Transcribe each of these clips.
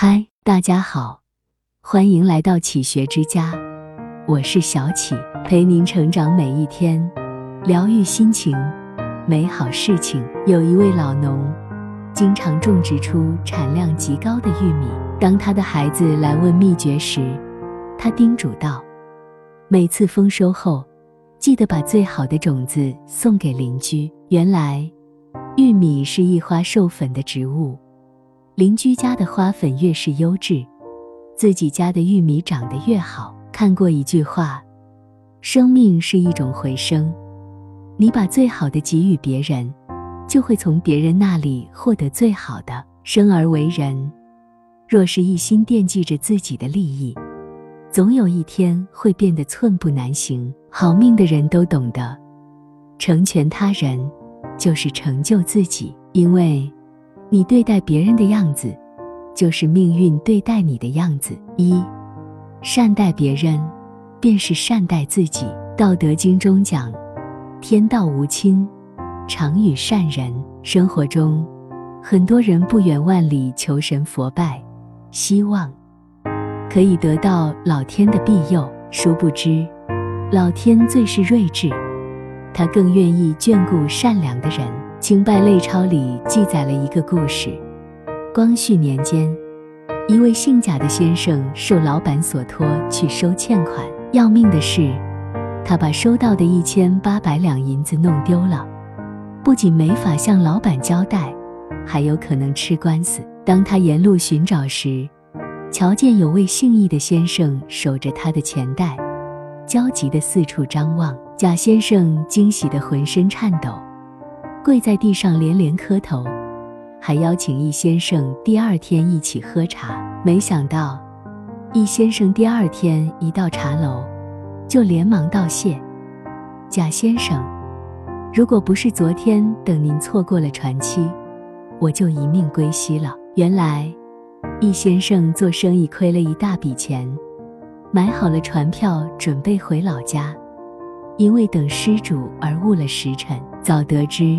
嗨，大家好，欢迎来到启学之家，我是小启，陪您成长每一天，疗愈心情，美好事情。有一位老农，经常种植出产量极高的玉米。当他的孩子来问秘诀时，他叮嘱道：每次丰收后，记得把最好的种子送给邻居。原来，玉米是一花授粉的植物。邻居家的花粉越是优质，自己家的玉米长得越好。看过一句话：生命是一种回声，你把最好的给予别人，就会从别人那里获得最好的。生而为人，若是一心惦记着自己的利益，总有一天会变得寸步难行。好命的人都懂得，成全他人，就是成就自己，因为。你对待别人的样子，就是命运对待你的样子。一，善待别人，便是善待自己。《道德经》中讲：“天道无亲，常与善人。”生活中，很多人不远万里求神佛拜，希望可以得到老天的庇佑。殊不知，老天最是睿智，他更愿意眷顾善良的人。《清拜类钞》里记载了一个故事：光绪年间，一位姓贾的先生受老板所托去收欠款，要命的是，他把收到的一千八百两银子弄丢了，不仅没法向老板交代，还有可能吃官司。当他沿路寻找时，瞧见有位姓易的先生守着他的钱袋，焦急地四处张望。贾先生惊喜得浑身颤抖。跪在地上连连磕头，还邀请易先生第二天一起喝茶。没想到，易先生第二天一到茶楼，就连忙道谢：“贾先生，如果不是昨天等您错过了船期，我就一命归西了。”原来，易先生做生意亏了一大笔钱，买好了船票准备回老家，因为等施主而误了时辰。早得知。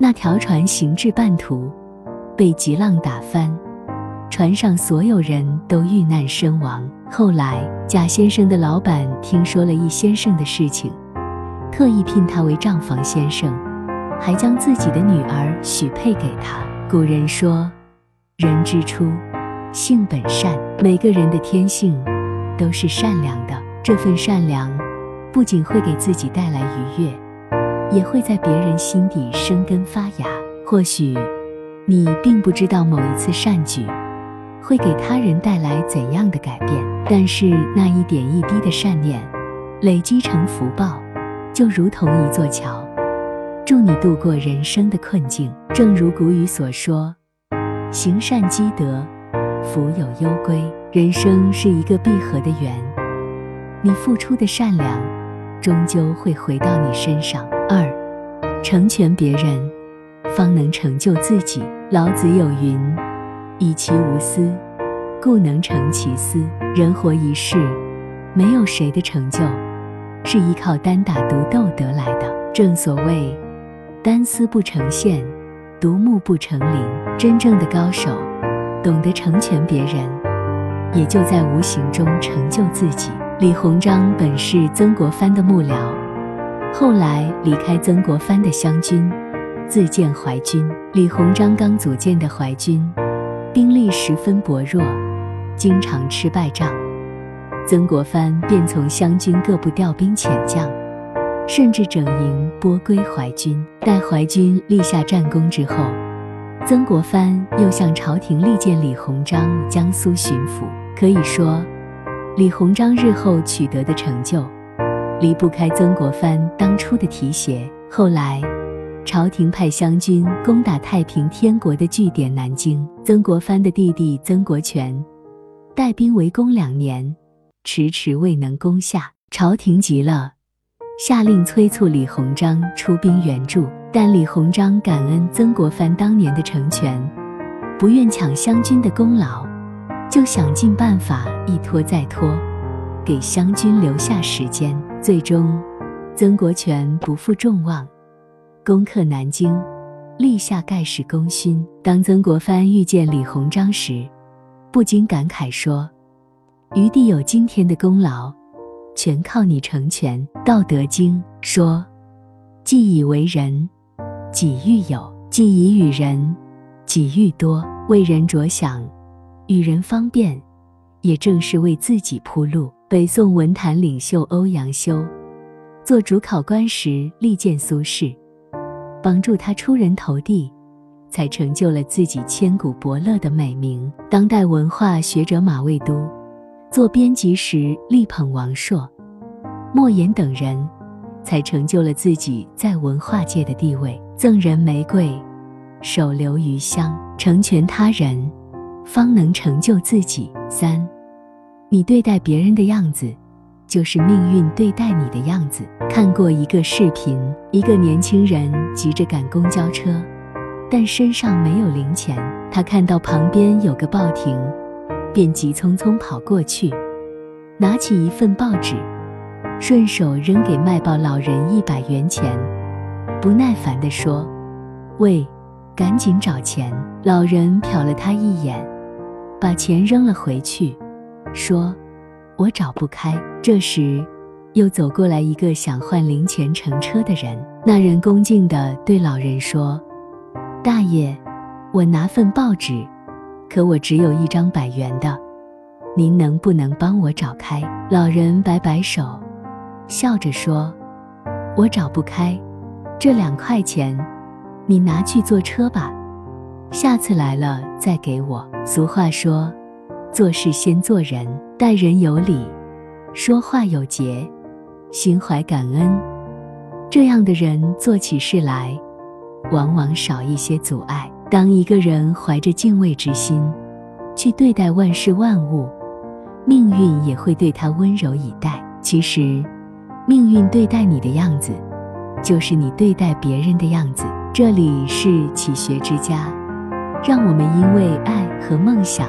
那条船行至半途，被急浪打翻，船上所有人都遇难身亡。后来，贾先生的老板听说了易先生的事情，特意聘他为账房先生，还将自己的女儿许配给他。古人说：“人之初，性本善。”每个人的天性都是善良的，这份善良不仅会给自己带来愉悦。也会在别人心底生根发芽。或许你并不知道某一次善举会给他人带来怎样的改变，但是那一点一滴的善念累积成福报，就如同一座桥，助你度过人生的困境。正如古语所说：“行善积德，福有攸归。”人生是一个闭合的圆，你付出的善良，终究会回到你身上。二，成全别人，方能成就自己。老子有云：“以其无私，故能成其私。”人活一世，没有谁的成就，是依靠单打独斗得来的。正所谓，单丝不成线，独木不成林。真正的高手，懂得成全别人，也就在无形中成就自己。李鸿章本是曾国藩的幕僚。后来离开曾国藩的湘军，自建淮军。李鸿章刚组建的淮军，兵力十分薄弱，经常吃败仗。曾国藩便从湘军各部调兵遣将，甚至整营拨归淮军。待淮军立下战功之后，曾国藩又向朝廷力荐李鸿章江苏巡抚。可以说，李鸿章日后取得的成就。离不开曾国藩当初的提携。后来，朝廷派湘军攻打太平天国的据点南京，曾国藩的弟弟曾国荃带兵围攻两年，迟迟未能攻下。朝廷急了，下令催促李鸿章出兵援助。但李鸿章感恩曾国藩当年的成全，不愿抢湘军的功劳，就想尽办法一拖再拖，给湘军留下时间。最终，曾国荃不负众望，攻克南京，立下盖世功勋。当曾国藩遇见李鸿章时，不禁感慨说：“余弟有今天的功劳，全靠你成全。”《道德经》说：“既以为人，己欲有；既以与人，己欲多。”为人着想，与人方便，也正是为自己铺路。北宋文坛领袖欧阳修做主考官时，力荐苏轼，帮助他出人头地，才成就了自己千古伯乐的美名。当代文化学者马未都做编辑时，力捧王朔、莫言等人，才成就了自己在文化界的地位。赠人玫瑰，手留余香。成全他人，方能成就自己。三，你对待别人的样子，就是命运对待你的样子。看过一个视频，一个年轻人急着赶公交车，但身上没有零钱。他看到旁边有个报亭，便急匆匆跑过去，拿起一份报纸，顺手扔给卖报老人一百元钱，不耐烦地说：“喂。”赶紧找钱！老人瞟了他一眼，把钱扔了回去，说：“我找不开。”这时，又走过来一个想换零钱乘车的人。那人恭敬地对老人说：“大爷，我拿份报纸，可我只有一张百元的，您能不能帮我找开？”老人摆摆手，笑着说：“我找不开，这两块钱。”你拿去坐车吧，下次来了再给我。俗话说，做事先做人，待人有礼，说话有节，心怀感恩，这样的人做起事来，往往少一些阻碍。当一个人怀着敬畏之心去对待万事万物，命运也会对他温柔以待。其实，命运对待你的样子，就是你对待别人的样子。这里是启学之家，让我们因为爱和梦想